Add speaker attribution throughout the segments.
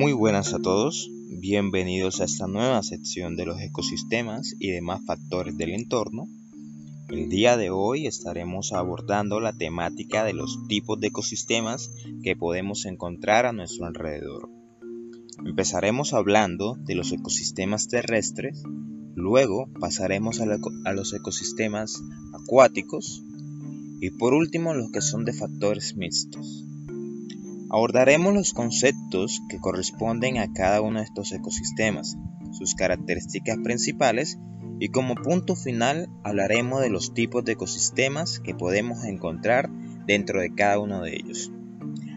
Speaker 1: Muy buenas a todos, bienvenidos a esta nueva sección de los ecosistemas y demás factores del entorno. El día de hoy estaremos abordando la temática de los tipos de ecosistemas que podemos encontrar a nuestro alrededor. Empezaremos hablando de los ecosistemas terrestres, luego pasaremos a, los ecosistemas acuáticos y por último los que son de factores mixtos. Abordaremos los conceptos que corresponden a cada uno de estos ecosistemas, sus características principales y como punto final hablaremos de los tipos de ecosistemas que podemos encontrar dentro de cada uno de ellos.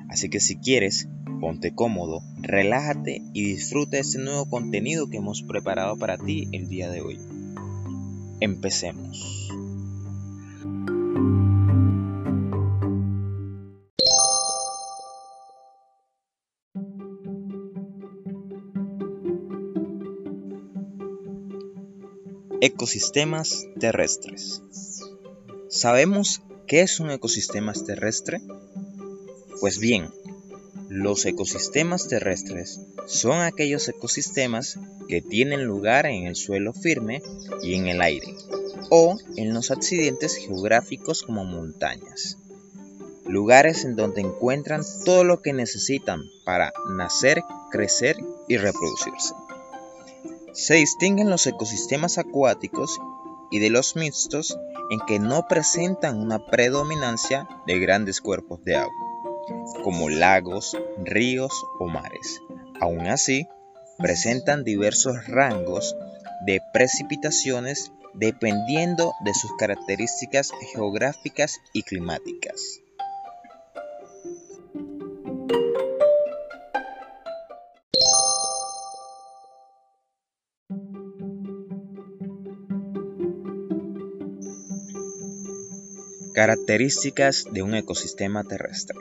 Speaker 1: Así que si quieres, ponte cómodo, relájate y disfruta este nuevo contenido que hemos preparado para ti el día de hoy. Empecemos. Ecosistemas terrestres. ¿Sabemos qué es un ecosistema terrestre? Pues bien, los ecosistemas terrestres son aquellos ecosistemas que tienen lugar en el suelo firme y en el aire, o en los accidentes geográficos como montañas. Lugares en donde encuentran todo lo que necesitan para nacer, crecer y reproducirse. Se distinguen los ecosistemas acuáticos y de los mixtos en que no presentan una predominancia de grandes cuerpos de agua, como lagos, ríos o mares. Aún así, presentan diversos rangos de precipitaciones dependiendo de sus características geográficas y climáticas. Características de un ecosistema terrestre.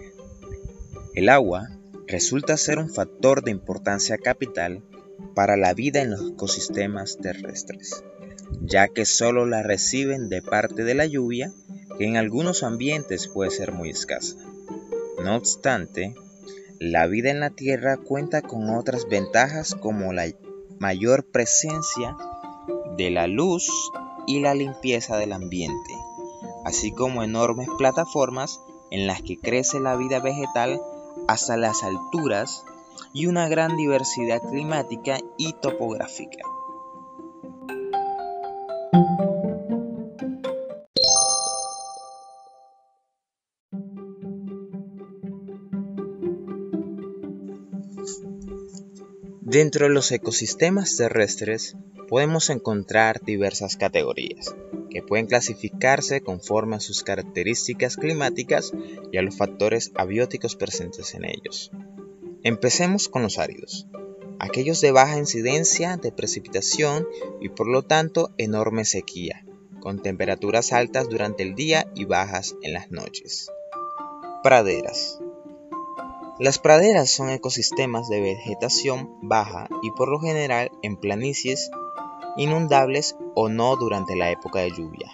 Speaker 1: El agua resulta ser un factor de importancia capital para la vida en los ecosistemas terrestres, ya que solo la reciben de parte de la lluvia, que en algunos ambientes puede ser muy escasa. No obstante, la vida en la Tierra cuenta con otras ventajas como la mayor presencia de la luz y la limpieza del ambiente, así como enormes plataformas en las que crece la vida vegetal hasta las alturas y una gran diversidad climática y topográfica. Dentro de los ecosistemas terrestres podemos encontrar diversas categorías, que pueden clasificarse conforme a sus características climáticas y a los factores abióticos presentes en ellos. Empecemos con los áridos, aquellos de baja incidencia de precipitación y por lo tanto enorme sequía, con temperaturas altas durante el día y bajas en las noches. Praderas. Las praderas son ecosistemas de vegetación baja y por lo general en planicies inundables o no durante la época de lluvia,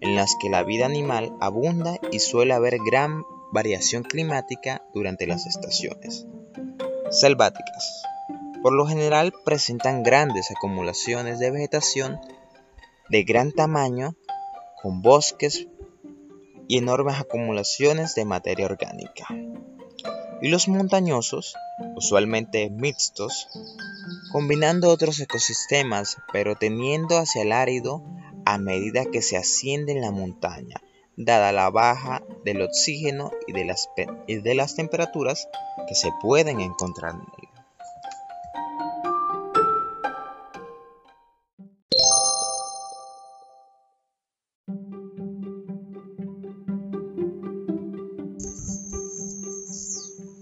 Speaker 1: en las que la vida animal abunda y suele haber gran variación climática durante las estaciones. Selváticas. Por lo general presentan grandes acumulaciones de vegetación de gran tamaño, con bosques y enormes acumulaciones de materia orgánica. Y los montañosos, usualmente mixtos, combinando otros ecosistemas, pero teniendo hacia el árido a medida que se asciende en la montaña, dada la baja del oxígeno y de las, temperaturas que se pueden encontrar en él.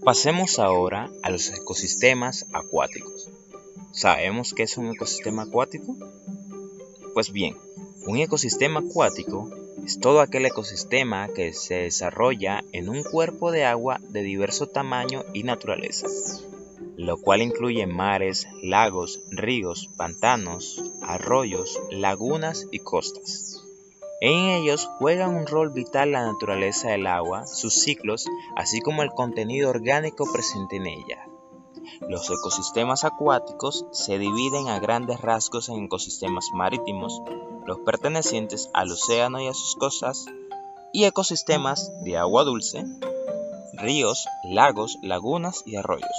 Speaker 1: Pasemos ahora a los ecosistemas acuáticos. ¿Sabemos qué es un ecosistema acuático? Pues bien, un ecosistema acuático es todo aquel ecosistema que se desarrolla en un cuerpo de agua de diverso tamaño y naturaleza, lo cual incluye mares, lagos, ríos, pantanos, arroyos, lagunas y costas. En ellos juega un rol vital la naturaleza del agua, sus ciclos, así como el contenido orgánico presente en ella. Los ecosistemas acuáticos se dividen a grandes rasgos en ecosistemas marítimos, los pertenecientes al océano y a sus costas, y ecosistemas de agua dulce, ríos, lagos, lagunas y arroyos.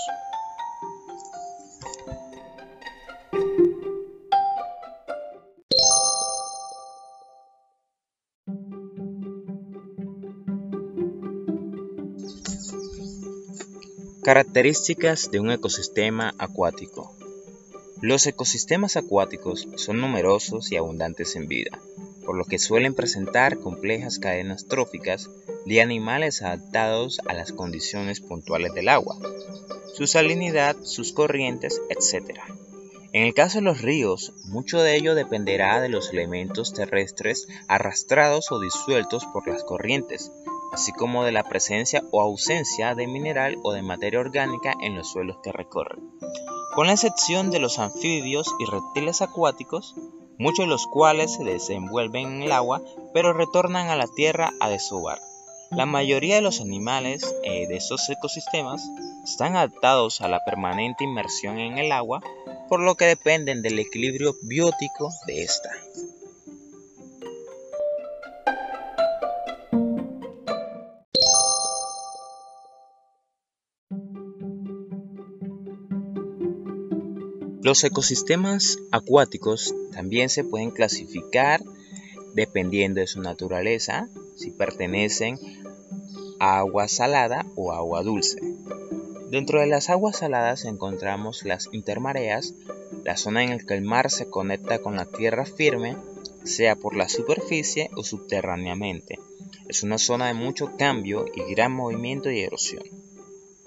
Speaker 1: Características de un ecosistema acuático. Los ecosistemas acuáticos son numerosos y abundantes en vida, por lo que suelen presentar complejas cadenas tróficas de animales adaptados a las condiciones puntuales del agua, su salinidad, sus corrientes, etc. En el caso de los ríos, mucho de ello dependerá de los elementos terrestres arrastrados o disueltos por las corrientes, así como de la presencia o ausencia de mineral o de materia orgánica en los suelos que recorren. Con la excepción de los anfibios y reptiles acuáticos, muchos de los cuales se desenvuelven en el agua pero retornan a la tierra a desovar. La mayoría de los animales eh, de estos ecosistemas están adaptados a la permanente inmersión en el agua, por lo que dependen del equilibrio biótico de esta. Los ecosistemas acuáticos también se pueden clasificar dependiendo de su naturaleza, si pertenecen a agua salada o agua dulce. Dentro de las aguas saladas encontramos las intermareas, la zona en la que el mar se conecta con la tierra firme, sea por la superficie o subterráneamente. Es una zona de mucho cambio y gran movimiento y erosión.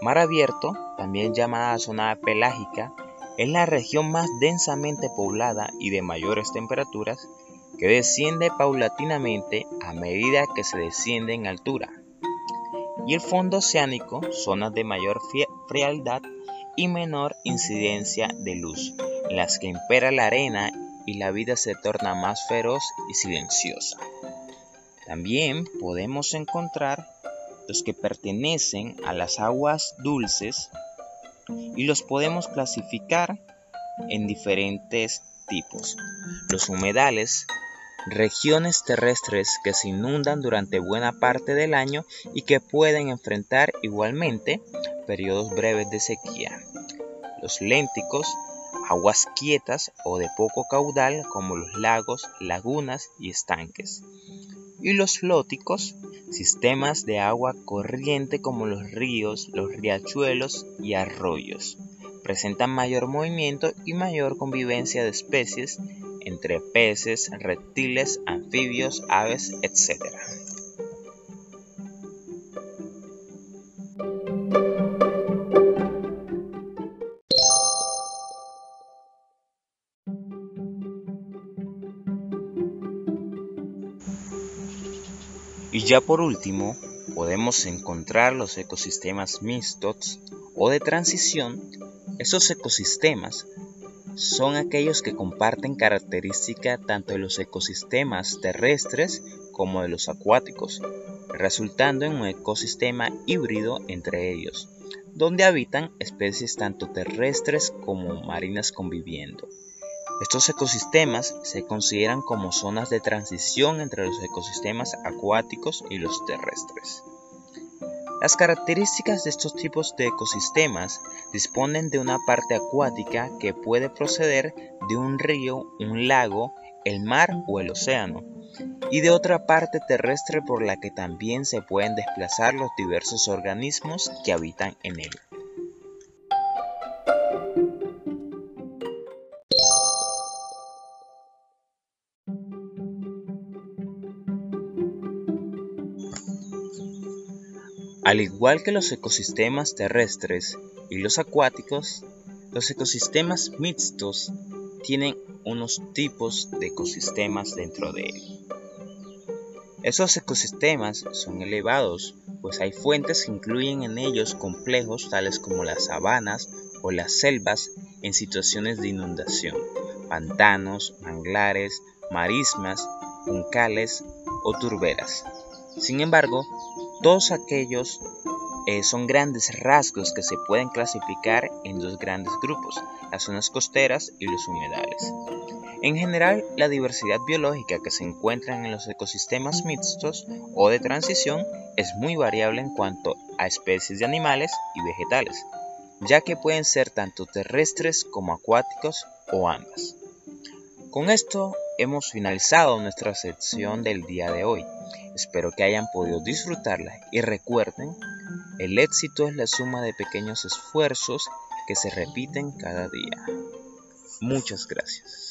Speaker 1: Mar abierto, también llamada zona pelágica, es la región más densamente poblada y de mayores temperaturas que desciende paulatinamente a medida que se desciende en altura. Y el fondo oceánico, zonas de mayor frialdad y menor incidencia de luz, en las que impera la arena y la vida se torna más feroz y silenciosa. También podemos encontrar los que pertenecen a las aguas dulces y los podemos clasificar en diferentes tipos. Los humedales, regiones terrestres que se inundan durante buena parte del año y que pueden enfrentar igualmente periodos breves de sequía. Los lénticos, aguas quietas o de poco caudal como los lagos, lagunas y estanques. Y los flóticos, sistemas de agua corriente como los ríos, los riachuelos y arroyos. Presentan mayor movimiento y mayor convivencia de especies entre peces, reptiles, anfibios, aves, etc. Y ya por último, podemos encontrar los ecosistemas mixtos o de transición. Esos ecosistemas son aquellos que comparten características tanto de los ecosistemas terrestres como de los acuáticos, resultando en un ecosistema híbrido entre ellos, donde habitan especies tanto terrestres como marinas conviviendo. Estos ecosistemas se consideran como zonas de transición entre los ecosistemas acuáticos y los terrestres. Las características de estos tipos de ecosistemas disponen de una parte acuática que puede proceder de un río, un lago, el mar o el océano, y de otra parte terrestre por la que también se pueden desplazar los diversos organismos que habitan en él. Al igual que los ecosistemas terrestres y los acuáticos, los ecosistemas mixtos tienen unos tipos de ecosistemas dentro de él. Esos ecosistemas son elevados, pues hay fuentes que incluyen en ellos complejos tales como las sabanas o las selvas en situaciones de inundación, pantanos, manglares, marismas, juncales o turberas. Sin embargo, todos aquellos eh, son grandes rasgos que se pueden clasificar en dos grandes grupos, las zonas costeras y los humedales. En general, la diversidad biológica que se encuentra en los ecosistemas mixtos o de transición es muy variable en cuanto a especies de animales y vegetales, ya que pueden ser tanto terrestres como acuáticos o ambas. Con esto hemos finalizado nuestra sección del día de hoy. Espero que hayan podido disfrutarla y recuerden, el éxito es la suma de pequeños esfuerzos que se repiten cada día. Muchas gracias.